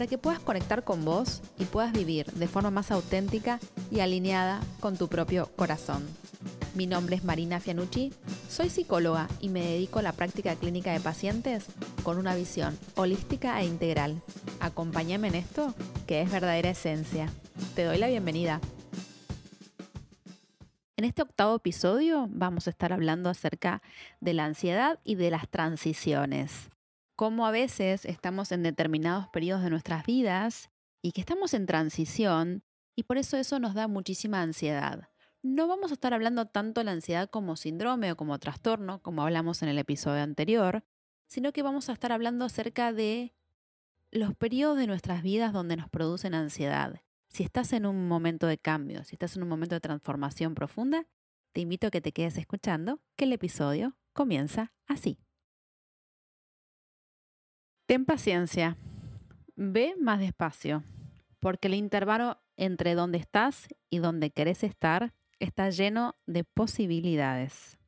para que puedas conectar con vos y puedas vivir de forma más auténtica y alineada con tu propio corazón. Mi nombre es Marina Fianucci, soy psicóloga y me dedico a la práctica clínica de pacientes con una visión holística e integral. Acompáñame en esto, que es verdadera esencia. Te doy la bienvenida. En este octavo episodio vamos a estar hablando acerca de la ansiedad y de las transiciones. Cómo a veces estamos en determinados periodos de nuestras vidas y que estamos en transición y por eso eso nos da muchísima ansiedad. No vamos a estar hablando tanto de la ansiedad como síndrome o como trastorno, como hablamos en el episodio anterior, sino que vamos a estar hablando acerca de los periodos de nuestras vidas donde nos producen ansiedad si estás en un momento de cambio, si estás en un momento de transformación profunda, te invito a que te quedes escuchando, que el episodio comienza así. Ten paciencia, ve más despacio, porque el intervalo entre donde estás y donde querés estar está lleno de posibilidades.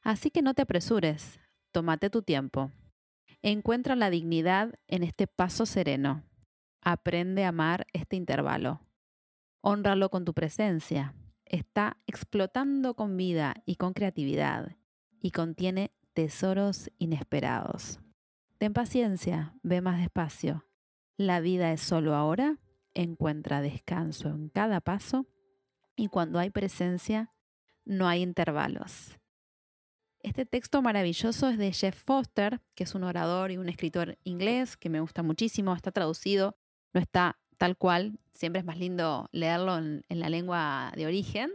Así que no te apresures, tómate tu tiempo. Encuentra la dignidad en este paso sereno Aprende a amar este intervalo. Honralo con tu presencia. Está explotando con vida y con creatividad y contiene tesoros inesperados. Ten paciencia, ve más despacio. La vida es solo ahora, encuentra descanso en cada paso y cuando hay presencia, no hay intervalos. Este texto maravilloso es de Jeff Foster, que es un orador y un escritor inglés que me gusta muchísimo, está traducido no está tal cual. Siempre es más lindo leerlo en, la lengua de origen,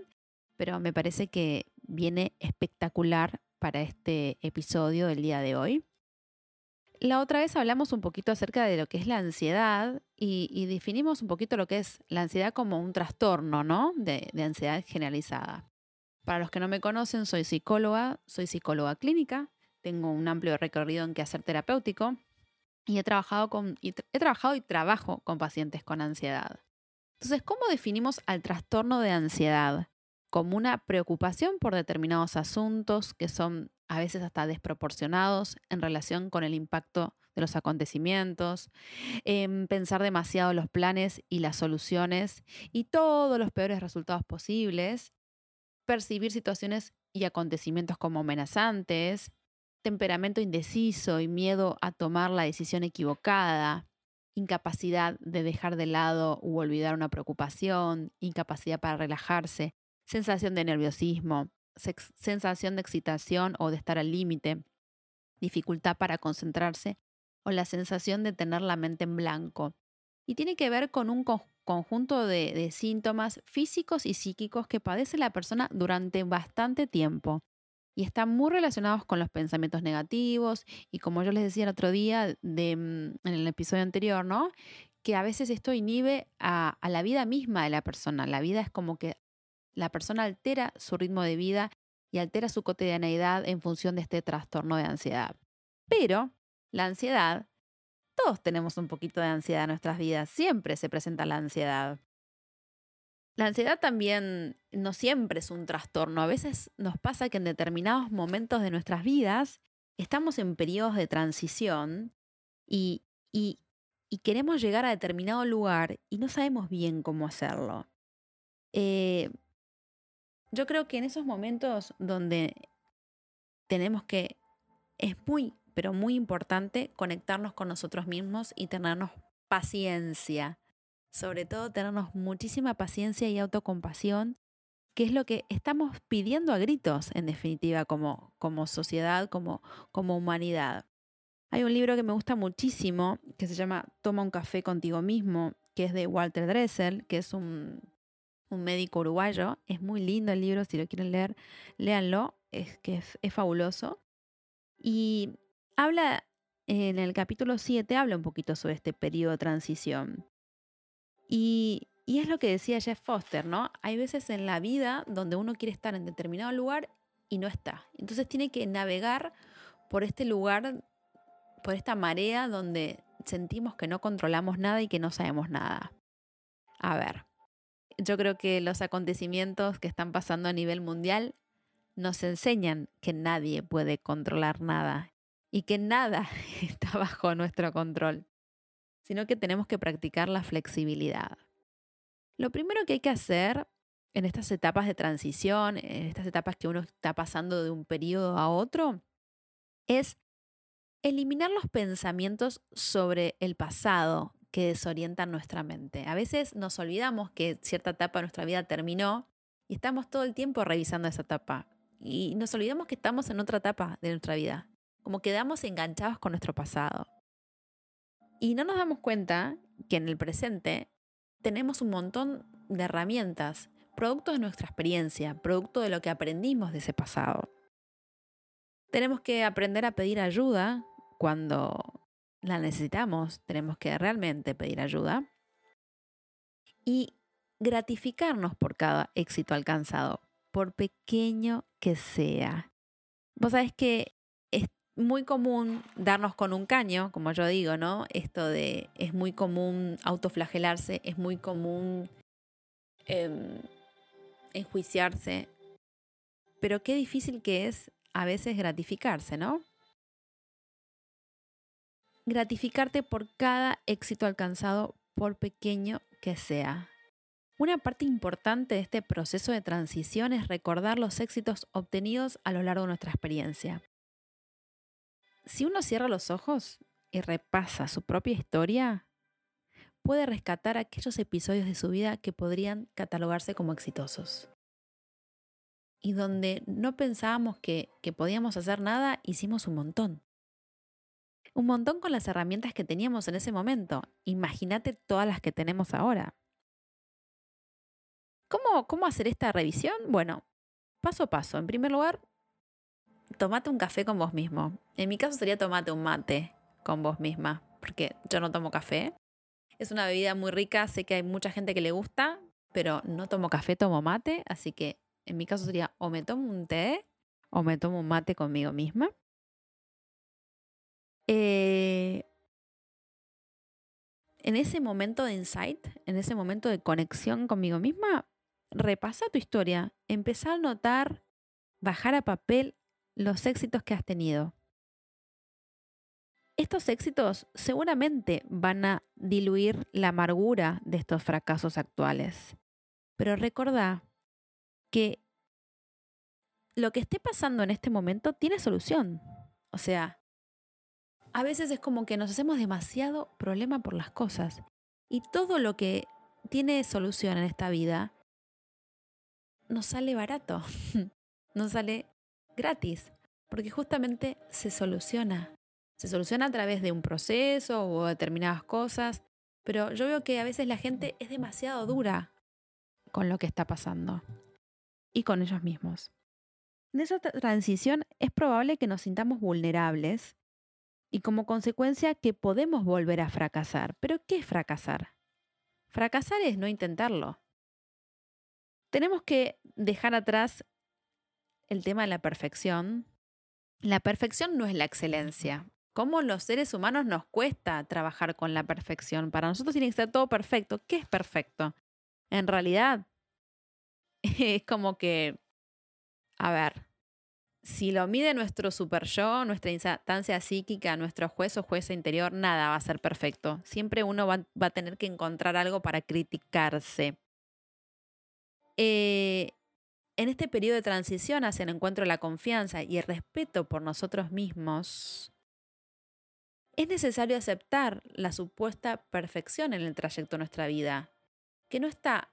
pero me parece que viene espectacular para este episodio del día de hoy. La otra vez hablamos un poquito acerca de lo que es la ansiedad y, definimos un poquito lo que es la ansiedad como un trastorno, ¿no? De, ansiedad generalizada. Para los que no me conocen, soy psicóloga, soy psicóloga clínica, tengo un amplio recorrido en quehacer terapéutico, y he trabajado, con, y he trabajado y trabajo con pacientes con ansiedad. Entonces, ¿cómo definimos al trastorno de ansiedad? Como una preocupación por determinados asuntos que son a veces hasta desproporcionados en relación con el impacto de los acontecimientos, em, pensar demasiado los planes y las soluciones y todos los peores resultados posibles, percibir situaciones y acontecimientos como amenazantes, temperamento indeciso y miedo a tomar la decisión equivocada, incapacidad de dejar de lado u olvidar una preocupación, incapacidad para relajarse, sensación de nerviosismo, sensación de excitación o de estar al límite, dificultad para concentrarse o la sensación de tener la mente en blanco. Y tiene que ver con un conjunto de, síntomas físicos y psíquicos que padece la persona durante bastante tiempo y están muy relacionados con los pensamientos negativos y como yo les decía el otro día mm, en el episodio anterior, ¿no? Que a veces esto inhibe a la vida misma de la persona. La vida es como que la persona altera su ritmo de vida y altera su cotidianeidad en función de este trastorno de ansiedad. Pero la ansiedad, todos tenemos un poquito de ansiedad en nuestras vidas, siempre se presenta la ansiedad. La ansiedad también no siempre es un trastorno. A veces nos pasa que en determinados momentos de nuestras vidas estamos en periodos de transición y, y, queremos llegar a determinado lugar y no sabemos bien cómo hacerlo. Eh, yo creo que en esos momentos donde tenemos que, es muy, pero muy importante conectarnos con nosotros mismos y tenernos paciencia sobre todo tenernos muchísima paciencia y autocompasión, que es lo que estamos pidiendo a gritos, en definitiva, como, como sociedad, como, como humanidad. Hay un libro que me gusta muchísimo, que se llama Toma un café contigo mismo, que es de Walter Dressel, que es un, un médico uruguayo. Es muy lindo el libro, si lo quieren leer, léanlo, es que es, fabuloso. Y habla, en el capítulo 7, habla un poquito sobre este periodo de transición. Y Y es lo que decía Jeff Foster, ¿no? Hay veces en la vida donde uno quiere estar en determinado lugar y no está. Entonces tiene que navegar por este lugar, por esta marea donde sentimos que no controlamos nada y que no sabemos nada. A ver, yo creo que los acontecimientos que están pasando a nivel mundial nos enseñan que nadie puede controlar nada y que nada está bajo nuestro control, sino que tenemos que practicar la flexibilidad. Lo primero que hay que hacer en estas etapas de transición, en estas etapas que uno está pasando de un periodo a otro, es eliminar los pensamientos sobre el pasado que desorientan nuestra mente. A veces nos olvidamos que cierta etapa de nuestra vida terminó y estamos todo el tiempo revisando esa etapa. Y nos olvidamos que estamos en otra etapa de nuestra vida, como quedamos enganchados con nuestro pasado. Y no nos damos cuenta que en el presente tenemos un montón de herramientas, producto de nuestra experiencia, producto de lo que aprendimos de ese pasado. Tenemos que aprender a pedir ayuda cuando la necesitamos, tenemos que realmente pedir ayuda. Y gratificarnos por cada éxito alcanzado, por pequeño que sea. Vos sabés que es muy común darnos con un caño, como yo digo, ¿no? Esto de es muy común autoflagelarse, es muy común em, enjuiciarse, pero qué difícil que es a veces gratificarse, ¿no? Gratificarte por cada éxito alcanzado, por pequeño que sea. Una parte importante de este proceso de transición es recordar los éxitos obtenidos a lo largo de nuestra experiencia. Si uno cierra los ojos y repasa su propia historia, puede rescatar aquellos episodios de su vida que podrían catalogarse como exitosos. Y donde no pensábamos que, que podíamos hacer nada, hicimos un montón. Un montón con las herramientas que teníamos en ese momento. Imagínate todas las que tenemos ahora. ¿Cómo, ¿Cómo hacer esta revisión? Bueno, paso a paso. En primer lugar, tomate un café con vos mismo. En mi caso sería tomate un mate con vos misma, porque yo no tomo café. Es una bebida muy rica, sé que hay mucha gente que le gusta, pero no tomo café, tomo mate, así que en mi caso sería o me tomo un té o me tomo un mate conmigo misma. Eh, en ese momento de insight, en ese momento de conexión conmigo misma, repasa tu historia, empezá a notar, bajar a papel los éxitos que has tenido estos éxitos seguramente van a diluir la amargura de estos fracasos actuales. Pero recordá que lo que esté pasando en este momento tiene solución. O sea, a veces es como que nos hacemos demasiado problema por las cosas. Y todo lo que tiene solución en esta vida nos sale barato, nos sale gratis, porque justamente se soluciona. Se soluciona a través de un proceso o determinadas cosas, pero yo veo que a veces la gente es demasiado dura con lo que está pasando y con ellos mismos. En esa transición es probable que nos sintamos vulnerables y como consecuencia que podemos volver a fracasar. Pero ¿qué es fracasar? Fracasar es no intentarlo. Tenemos que dejar atrás el tema de la perfección. La perfección no es la excelencia cómo los seres humanos nos cuesta trabajar con la perfección. Para nosotros tiene que ser todo perfecto. ¿Qué es perfecto? En realidad, es como que, a ver, si lo mide nuestro super yo, nuestra instancia psíquica, nuestro juez o jueza interior, nada va a ser perfecto. Siempre uno va, a tener que encontrar algo para criticarse. Eh, en este periodo de transición hacia el encuentro de la confianza y el respeto por nosotros mismos, es necesario aceptar la supuesta perfección en el trayecto de nuestra vida, que no está,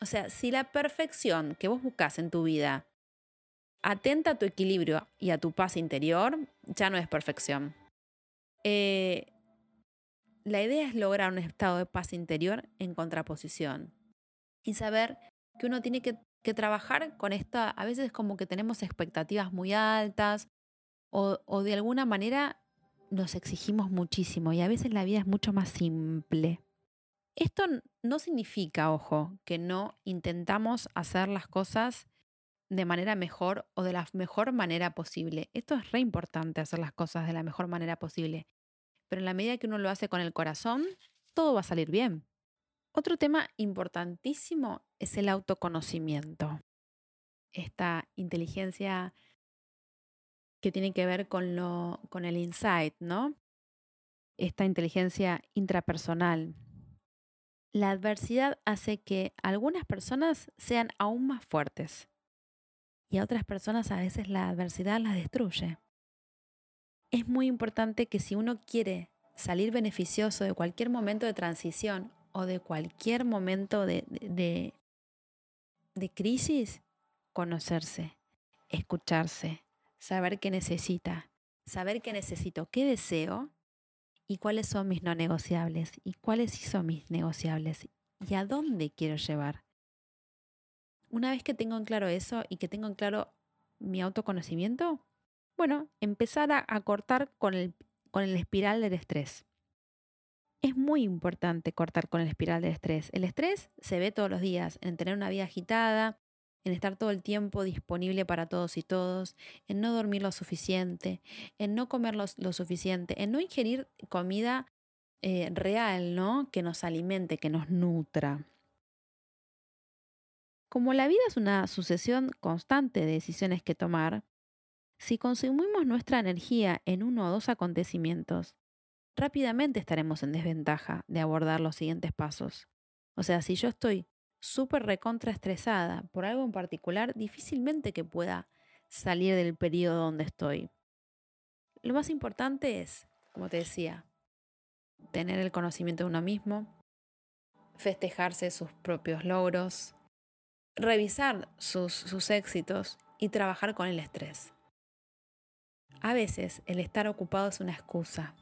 o sea, si la perfección que vos buscas en tu vida atenta a tu equilibrio y a tu paz interior, ya no es perfección. Eh, la idea es lograr un estado de paz interior en contraposición y saber que uno tiene que, trabajar con esta, a veces es como que tenemos expectativas muy altas o de alguna manera nos exigimos muchísimo y a veces la vida es mucho más simple. Esto no significa, ojo, que no intentamos hacer las cosas de manera mejor o de la mejor manera posible. Esto es re importante hacer las cosas de la mejor manera posible. Pero en la medida que uno lo hace con el corazón, todo va a salir bien. Otro tema importantísimo es el autoconocimiento. Esta inteligencia que tiene que ver con, lo, con el insight, ¿no? Esta inteligencia intrapersonal. La adversidad hace que algunas personas sean aún más fuertes y a otras personas a veces la adversidad las destruye. Es muy importante que si uno quiere salir beneficioso de cualquier momento de transición o de cualquier momento de, de, de crisis, conocerse, escucharse, saber qué necesita, saber qué necesito, qué deseo y cuáles son mis no negociables y cuáles sí son mis negociables y a dónde quiero llevar. Una vez que tengo en claro eso y que tengo en claro mi autoconocimiento, bueno, empezar a, cortar con el, con el espiral del estrés. Es muy importante cortar con el espiral del estrés. El estrés se ve todos los días en tener una vida agitada, en estar todo el tiempo disponible para todos y todos, en no dormir lo suficiente, en no comer lo, suficiente, en no ingerir comida eh, real, ¿no? Que nos alimente, que nos nutra. Como la vida es una sucesión constante de decisiones que tomar, si consumimos nuestra energía en uno o dos acontecimientos, rápidamente estaremos en desventaja de abordar los siguientes pasos. O sea, si yo estoy súper recontraestresada por algo en particular, difícilmente que pueda salir del periodo donde estoy. Lo más importante es, como te decía, tener el conocimiento de uno mismo, festejarse sus propios logros, revisar sus, sus éxitos y trabajar con el estrés. A veces el estar ocupado es una excusa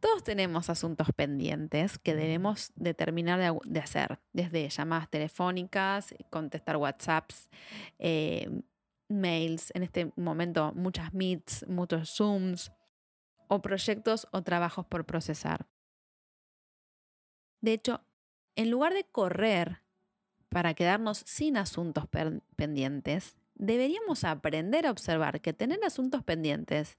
todos tenemos asuntos pendientes que debemos determinar de, hacer, desde llamadas telefónicas, contestar WhatsApps, eh, mails, en este momento muchas Meets, muchos Zooms, o proyectos o trabajos por procesar. De hecho, en lugar de correr para quedarnos sin asuntos pendientes, deberíamos aprender a observar que tener asuntos pendientes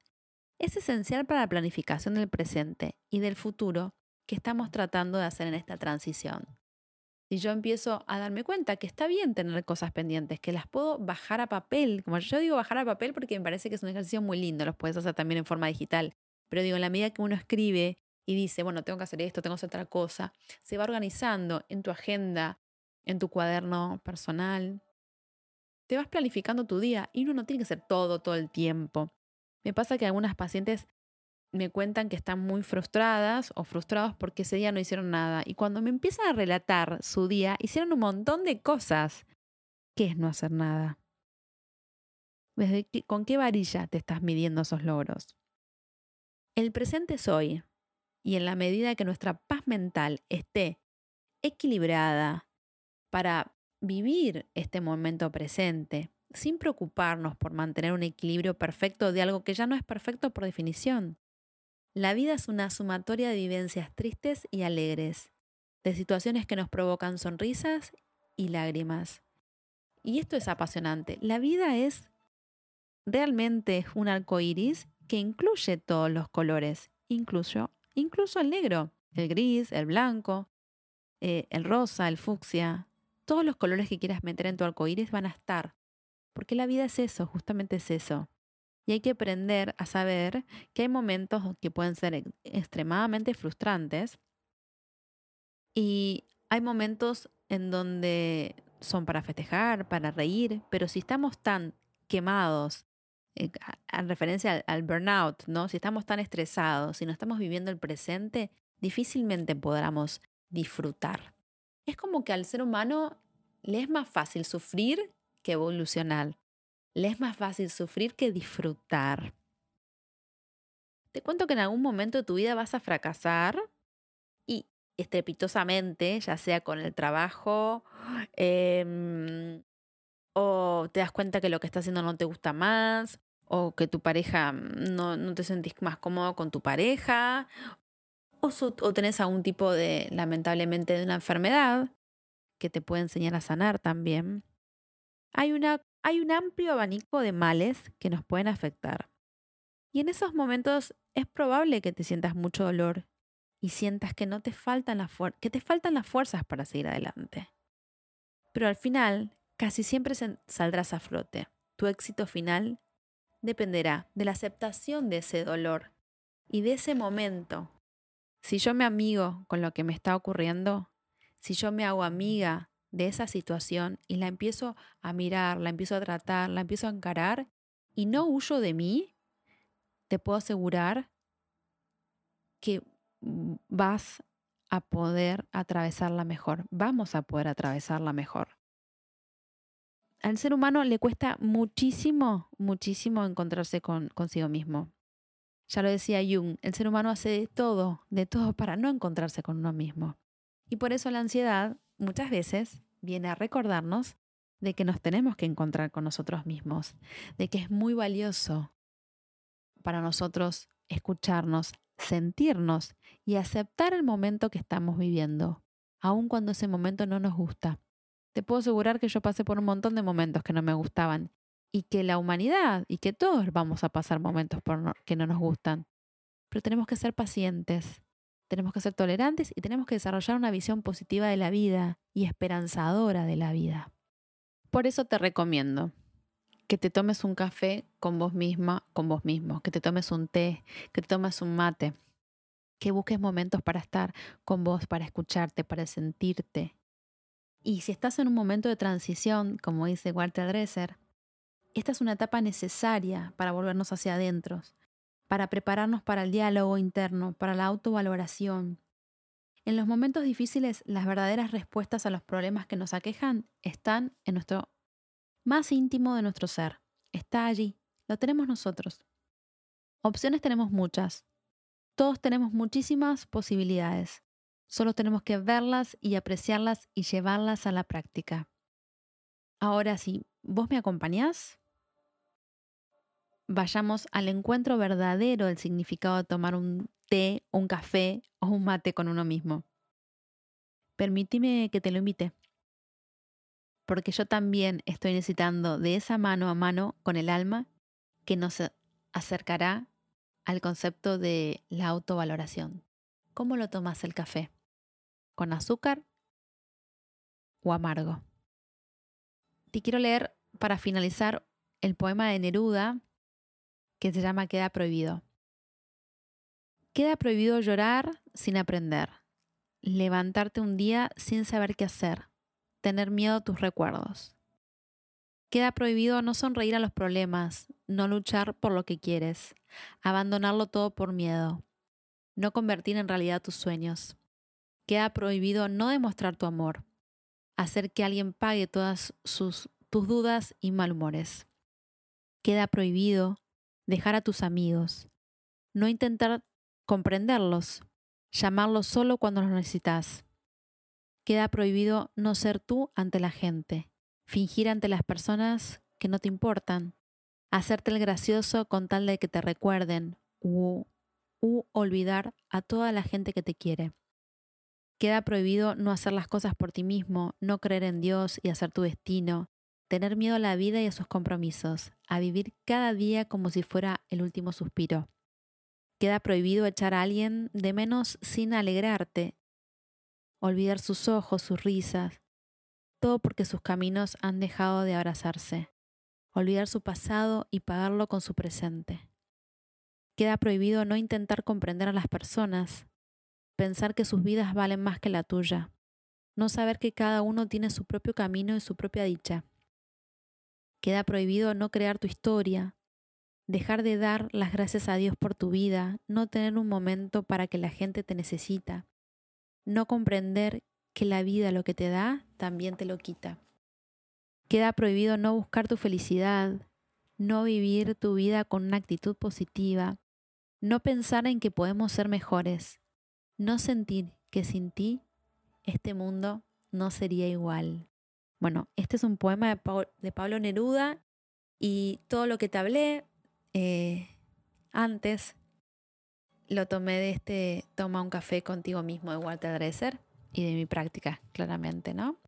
es esencial para la planificación del presente y del futuro que estamos tratando de hacer en esta transición. Si yo empiezo a darme cuenta que está bien tener cosas pendientes, que las puedo bajar a papel, como yo digo bajar a papel porque me parece que es un ejercicio muy lindo, los puedes hacer también en forma digital, pero digo, en la medida que uno escribe y dice, bueno, tengo que hacer esto, tengo que hacer otra cosa, se va organizando en tu agenda, en tu cuaderno personal, te vas planificando tu día y uno no tiene que hacer todo todo el tiempo. Me pasa que algunas pacientes me cuentan que están muy frustradas o frustrados porque ese día no hicieron nada. Y cuando me empiezan a relatar su día, hicieron un montón de cosas. ¿Qué es no hacer nada? ¿Desde ¿Con qué varilla te estás midiendo esos logros? El presente es hoy. Y en la medida que nuestra paz mental esté equilibrada para vivir este momento presente, sin preocuparnos por mantener un equilibrio perfecto de algo que ya no es perfecto por definición. La vida es una sumatoria de vivencias tristes y alegres, de situaciones que nos provocan sonrisas y lágrimas. Y esto es apasionante. La vida es realmente un arco iris que incluye todos los colores, incluso, incluso el negro, el gris, el blanco, eh, el rosa, el fucsia. Todos los colores que quieras meter en tu arco iris van a estar porque la vida es eso, justamente es eso. Y hay que aprender a saber que hay momentos que pueden ser extremadamente frustrantes y hay momentos en donde son para festejar, para reír, pero si estamos tan quemados, eh, en referencia al, al, burnout, ¿no? Si estamos tan estresados, si no estamos viviendo el presente, difícilmente podamos disfrutar. Es como que al ser humano le es más fácil sufrir que evolucionar. Le es más fácil sufrir que disfrutar. Te cuento que en algún momento de tu vida vas a fracasar y estrepitosamente, ya sea con el trabajo, em, o te das cuenta que lo que estás haciendo no te gusta más, o que tu pareja no, no te sentís más cómodo con tu pareja, o, o tenés algún tipo de, lamentablemente, de una enfermedad que te puede enseñar a sanar también. Hay, una, hay un amplio abanico de males que nos pueden afectar. Y en esos momentos es probable que te sientas mucho dolor y sientas que no te faltan las que te faltan las fuerzas para seguir adelante. Pero al final, casi siempre saldrás a flote. Tu éxito final dependerá de la aceptación de ese dolor y de ese momento. Si yo me amigo con lo que me está ocurriendo, si yo me hago amiga de esa situación y la empiezo a mirar, la empiezo a tratar, la empiezo a encarar y no huyo de mí, te puedo asegurar que vas a poder atravesarla mejor, vamos a poder atravesarla mejor. Al ser humano le cuesta muchísimo, muchísimo encontrarse con, consigo mismo. Ya lo decía Jung, el ser humano hace de todo, de todo para no encontrarse con uno mismo. Y por eso la ansiedad muchas veces viene a recordarnos de que nos tenemos que encontrar con nosotros mismos, de que es muy valioso para nosotros escucharnos, sentirnos y aceptar el momento que estamos viviendo, aun cuando ese momento no nos gusta. Te puedo asegurar que yo pasé por un montón de momentos que no me gustaban y que la humanidad y que todos vamos a pasar momentos que no nos gustan. Pero tenemos que ser pacientes, tenemos que ser tolerantes y tenemos que desarrollar una visión positiva de la vida y esperanzadora de la vida. Por eso te recomiendo que te tomes un café con vos misma, con vos mismo, que te tomes un té, que te tomes un mate, que busques momentos para estar con vos, para escucharte, para sentirte. Y si estás en un momento de transición, como dice Walter Dresser, esta es una etapa necesaria para volvernos hacia adentro, para prepararnos para el diálogo interno, para la autovaloración. En los momentos difíciles, las verdaderas respuestas a los problemas que nos aquejan están en nuestro más íntimo de nuestro ser. Está allí, lo tenemos nosotros. Opciones tenemos muchas. Todos tenemos muchísimas posibilidades. Solo tenemos que verlas y apreciarlas y llevarlas a la práctica. Ahora sí, ¿vos me acompañás? Vayamos al encuentro verdadero del significado de tomar un té, un café o un mate con uno mismo. Permíteme que te lo invite, porque yo también estoy necesitando de esa mano a mano con el alma que nos acercará al concepto de la autovaloración. ¿Cómo lo tomas el café? ¿Con azúcar o amargo? Te quiero leer para finalizar el poema de Neruda que se llama Queda prohibido. Queda prohibido llorar sin aprender, levantarte un día sin saber qué hacer, tener miedo a tus recuerdos. Queda prohibido no sonreír a los problemas, no luchar por lo que quieres, abandonarlo todo por miedo, no convertir en realidad tus sueños. Queda prohibido no demostrar tu amor, hacer que alguien pague todas tus dudas y malhumores. Queda prohibido dejar a tus amigos, no intentar comprenderlos, llamarlos solo cuando los necesitas. Queda prohibido no ser tú ante la gente, fingir ante las personas que no te importan, hacerte el gracioso con tal de que te recuerden u, olvidar a toda la gente que te quiere. Queda prohibido no hacer las cosas por ti mismo, no creer en Dios y hacer tu destino, tener miedo a la vida y a sus compromisos, a vivir cada día como si fuera el último suspiro. Queda prohibido echar a alguien de menos sin alegrarte, olvidar sus ojos, sus risas, todo porque sus caminos han dejado de abrazarse, olvidar su pasado y pagarlo con su presente. Queda prohibido no intentar comprender a las personas, pensar que sus vidas valen más que la tuya, no saber que cada uno tiene su propio camino y su propia dicha. Queda prohibido no crear tu historia, dejar de dar las gracias a Dios por tu vida, no tener un momento para que la gente te necesita, no comprender que la vida lo que te da también te lo quita. Queda prohibido no buscar tu felicidad, no vivir tu vida con una actitud positiva, no pensar en que podemos ser mejores, no sentir que sin ti este mundo no sería igual. Bueno, este es un poema de, Pablo Neruda y todo lo que te hablé eh, antes lo tomé de este Toma un café contigo mismo de Walter Dresser y de mi práctica, claramente, ¿no?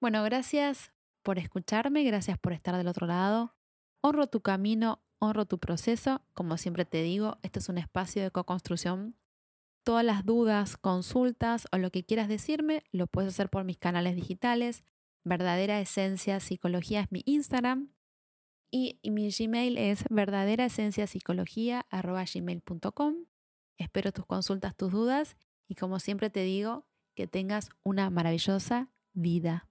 Bueno, gracias por escucharme, gracias por estar del otro lado. Honro tu camino, honro tu proceso. Como siempre te digo, este es un espacio de co-construcción. Todas las dudas, consultas o lo que quieras decirme, lo puedes hacer por mis canales digitales. Verdadera Esencia Psicología es mi Instagram. Y, mi Gmail es verdaderaesenciapsicología.gmail.com. Espero tus consultas, tus dudas y como siempre te digo, que tengas una maravillosa vida.